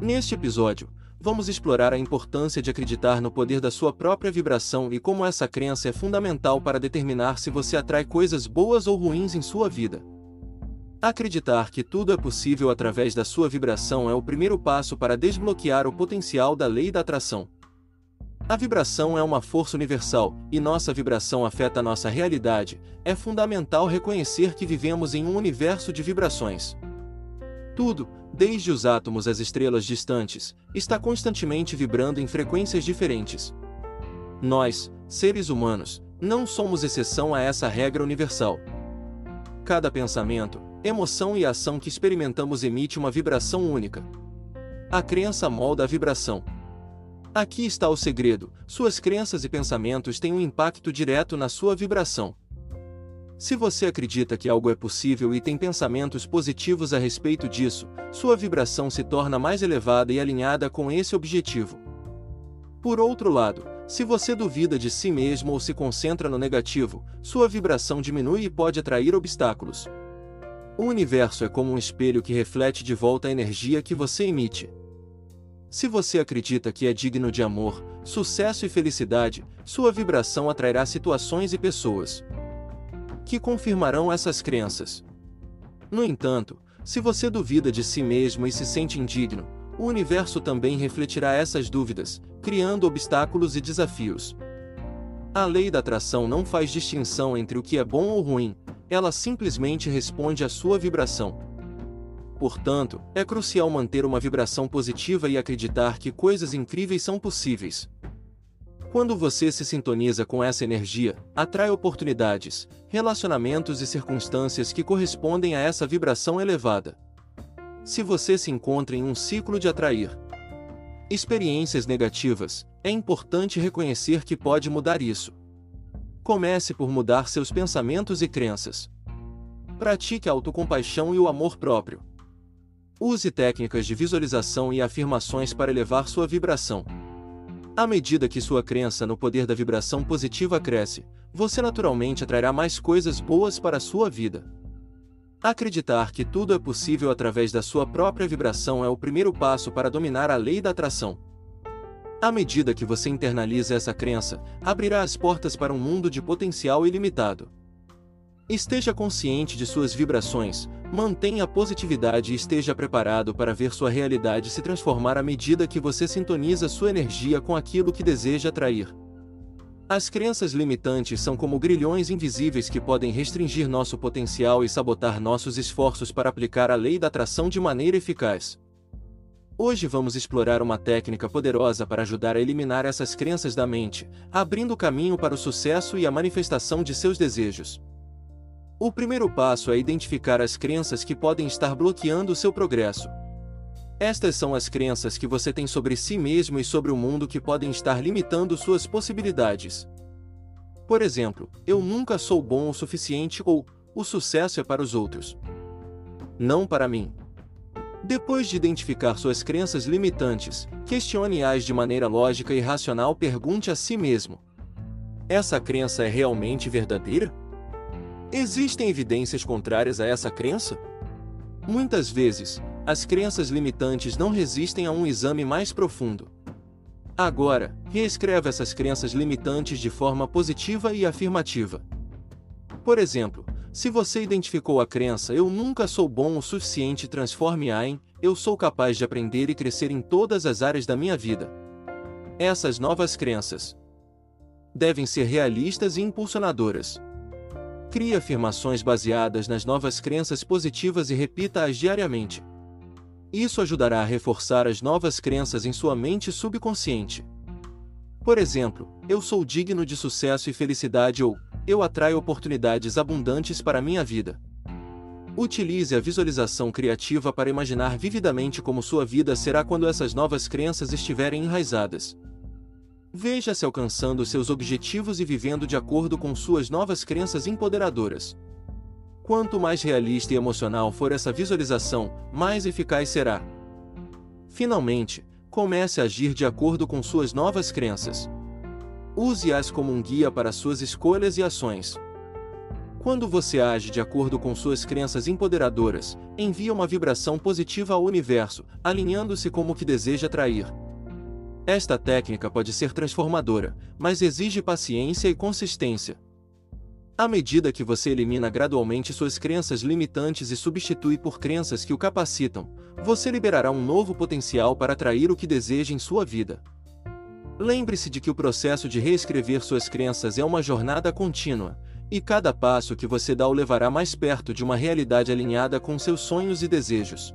Neste episódio, vamos explorar a importância de acreditar no poder da sua própria vibração e como essa crença é fundamental para determinar se você atrai coisas boas ou ruins em sua vida. Acreditar que tudo é possível através da sua vibração é o primeiro passo para desbloquear o potencial da lei da atração. A vibração é uma força universal, e nossa vibração afeta nossa realidade. É fundamental reconhecer que vivemos em um universo de vibrações. Tudo, desde os átomos às estrelas distantes, está constantemente vibrando em frequências diferentes. Nós, seres humanos, não somos exceção a essa regra universal. Cada pensamento, emoção e ação que experimentamos emite uma vibração única. A crença molda a vibração. Aqui está o segredo: suas crenças e pensamentos têm um impacto direto na sua vibração. Se você acredita que algo é possível e tem pensamentos positivos a respeito disso, sua vibração se torna mais elevada e alinhada com esse objetivo. Por outro lado, se você duvida de si mesmo ou se concentra no negativo, sua vibração diminui e pode atrair obstáculos. O universo é como um espelho que reflete de volta a energia que você emite. Se você acredita que é digno de amor, sucesso e felicidade, sua vibração atrairá situações e pessoas que confirmarão essas crenças. No entanto, se você duvida de si mesmo e se sente indigno, o universo também refletirá essas dúvidas, criando obstáculos e desafios. A lei da atração não faz distinção entre o que é bom ou ruim, ela simplesmente responde à sua vibração. Portanto, é crucial manter uma vibração positiva e acreditar que coisas incríveis são possíveis. Quando você se sintoniza com essa energia, atrai oportunidades, relacionamentos e circunstâncias que correspondem a essa vibração elevada. Se você se encontra em um ciclo de atrair experiências negativas, é importante reconhecer que pode mudar isso. Comece por mudar seus pensamentos e crenças. Pratique a autocompaixão e o amor próprio. Use técnicas de visualização e afirmações para elevar sua vibração. À medida que sua crença no poder da vibração positiva cresce, você naturalmente atrairá mais coisas boas para a sua vida. Acreditar que tudo é possível através da sua própria vibração é o primeiro passo para dominar a lei da atração. À medida que você internaliza essa crença, abrirá as portas para um mundo de potencial ilimitado. Esteja consciente de suas vibrações, mantenha a positividade e esteja preparado para ver sua realidade se transformar à medida que você sintoniza sua energia com aquilo que deseja atrair. As crenças limitantes são como grilhões invisíveis que podem restringir nosso potencial e sabotar nossos esforços para aplicar a lei da atração de maneira eficaz. Hoje vamos explorar uma técnica poderosa para ajudar a eliminar essas crenças da mente, abrindo caminho para o sucesso e a manifestação de seus desejos. O primeiro passo é identificar as crenças que podem estar bloqueando o seu progresso. Estas são as crenças que você tem sobre si mesmo e sobre o mundo que podem estar limitando suas possibilidades. Por exemplo, eu nunca sou bom o suficiente ou o sucesso é para os outros. Não para mim. Depois de identificar suas crenças limitantes, questione-as de maneira lógica e racional. Pergunte a si mesmo: Essa crença é realmente verdadeira? Existem evidências contrárias a essa crença? Muitas vezes, as crenças limitantes não resistem a um exame mais profundo. Agora, reescreva essas crenças limitantes de forma positiva e afirmativa. Por exemplo, se você identificou a crença eu nunca sou bom o suficiente, transforme-a em eu sou capaz de aprender e crescer em todas as áreas da minha vida. Essas novas crenças devem ser realistas e impulsionadoras. Crie afirmações baseadas nas novas crenças positivas e repita-as diariamente. Isso ajudará a reforçar as novas crenças em sua mente subconsciente. Por exemplo, eu sou digno de sucesso e felicidade ou eu atraio oportunidades abundantes para minha vida. Utilize a visualização criativa para imaginar vividamente como sua vida será quando essas novas crenças estiverem enraizadas. Veja-se alcançando seus objetivos e vivendo de acordo com suas novas crenças empoderadoras. Quanto mais realista e emocional for essa visualização, mais eficaz será. Finalmente, comece a agir de acordo com suas novas crenças. Use-as como um guia para suas escolhas e ações. Quando você age de acordo com suas crenças empoderadoras, envia uma vibração positiva ao universo, alinhando-se com o que deseja atrair. Esta técnica pode ser transformadora, mas exige paciência e consistência. À medida que você elimina gradualmente suas crenças limitantes e substitui por crenças que o capacitam, você liberará um novo potencial para atrair o que deseja em sua vida. Lembre-se de que o processo de reescrever suas crenças é uma jornada contínua, e cada passo que você dá o levará mais perto de uma realidade alinhada com seus sonhos e desejos.